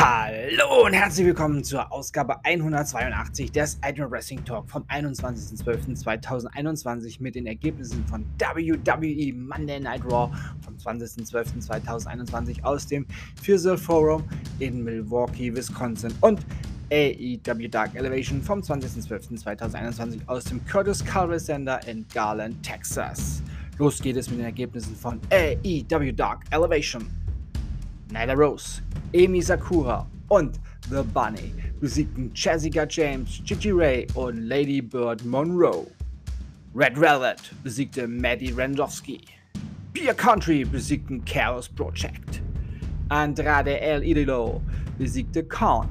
Hallo und herzlich willkommen zur Ausgabe 182 des Ultimate Wrestling Talk vom 21.12.2021 mit den Ergebnissen von WWE Monday Night Raw vom 20.12.2021 aus dem Fuser Forum in Milwaukee, Wisconsin und AEW Dark Elevation vom 20.12.2021 aus dem Curtis Culver Center in Garland, Texas. Los geht es mit den Ergebnissen von AEW Dark Elevation. Nyla Rose, Amy Sakura und The Bunny besiegten Jessica James, Gigi Ray und Lady Bird Monroe. Red Velvet besiegte Maddie Randowski. Beer Country besiegten Chaos Project. Andrade El Idolo besiegte Khan.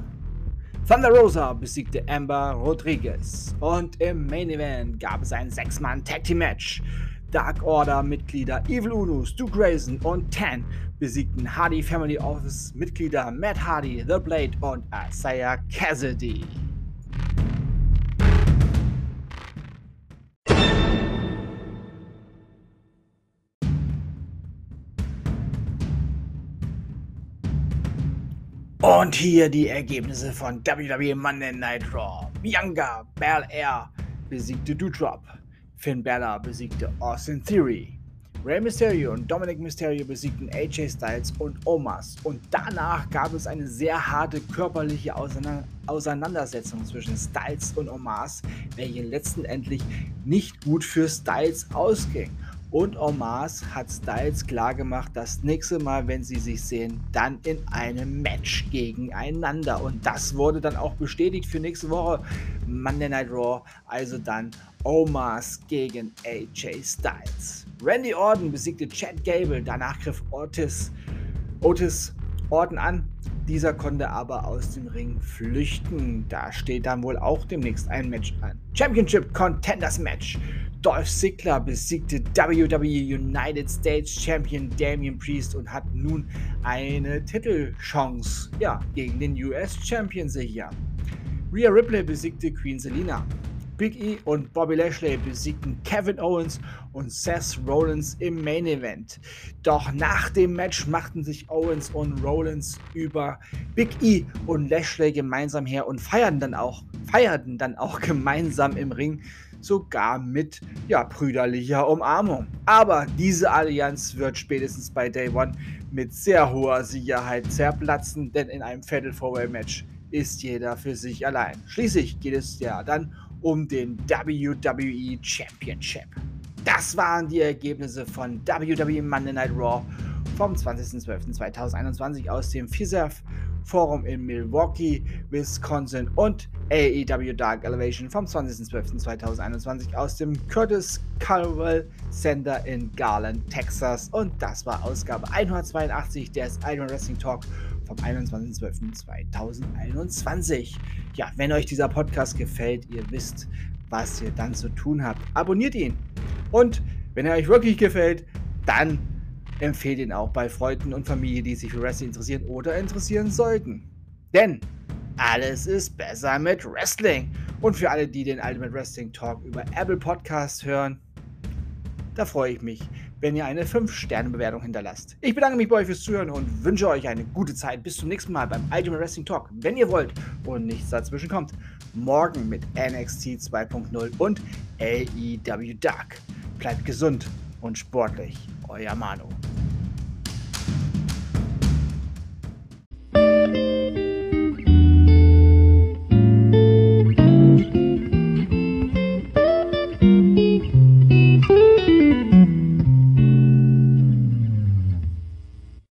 Thunder Rosa besiegte Amber Rodriguez. Und im Main Event gab es ein 6-Mann-Tag-Team-Match Dark Order-Mitglieder Evil Uno, Stu Grayson und Tan besiegten Hardy Family Office-Mitglieder Matt Hardy, The Blade und Isaiah Cassidy. Und hier die Ergebnisse von WWE Monday Night Raw. Bianca Belair besiegte Doudrop. Finn Balor besiegte Austin Theory. Rey Mysterio und Dominic Mysterio besiegten AJ Styles und Omas. Und danach gab es eine sehr harte körperliche Auseinandersetzung zwischen Styles und Omas, welche letztendlich nicht gut für Styles ausging. Und Omas hat Styles klargemacht, dass nächste Mal, wenn sie sich sehen, dann in einem Match gegeneinander. Und das wurde dann auch bestätigt für nächste Woche Monday Night Raw. Also dann Omas gegen AJ Styles. Randy Orton besiegte Chad Gable. Danach griff Otis, Otis Orton an. Dieser konnte aber aus dem Ring flüchten. Da steht dann wohl auch demnächst ein Match an. Championship Contenders Match. Dolph Ziggler besiegte WWE United States Champion Damian Priest und hat nun eine Titelchance ja, gegen den US Champion sicher. Rhea Ripley besiegte Queen Selina. Big E und Bobby Lashley besiegten Kevin Owens und Seth Rollins im Main Event. Doch nach dem Match machten sich Owens und Rollins über Big E und Lashley gemeinsam her und feierten dann auch, feierten dann auch gemeinsam im Ring, sogar mit ja, brüderlicher Umarmung. Aber diese Allianz wird spätestens bei Day One mit sehr hoher Sicherheit zerplatzen, denn in einem Fatal Four Way Match ist jeder für sich allein. Schließlich geht es ja dann um den WWE Championship. Das waren die Ergebnisse von WWE Monday Night Raw vom 20.12.2021 aus dem FISERF Forum in Milwaukee, Wisconsin und AEW Dark Elevation vom 20.12.2021 aus dem Curtis Culwell Center in Garland, Texas. Und das war Ausgabe 182 des Iron Wrestling Talk vom 21.12.2021. Ja, wenn euch dieser Podcast gefällt, ihr wisst, was ihr dann zu tun habt. Abonniert ihn. Und wenn er euch wirklich gefällt, dann empfehlt ihn auch bei Freunden und Familie, die sich für Wrestling interessieren oder interessieren sollten. Denn alles ist besser mit Wrestling. Und für alle, die den Ultimate Wrestling Talk über Apple Podcast hören, da freue ich mich, wenn ihr eine 5-Sterne-Bewertung hinterlasst. Ich bedanke mich bei euch fürs Zuhören und wünsche euch eine gute Zeit. Bis zum nächsten Mal beim Ultimate Wrestling Talk, wenn ihr wollt und nichts dazwischen kommt. Morgen mit NXT 2.0 und AEW Dark. Bleibt gesund und sportlich. Euer Manu.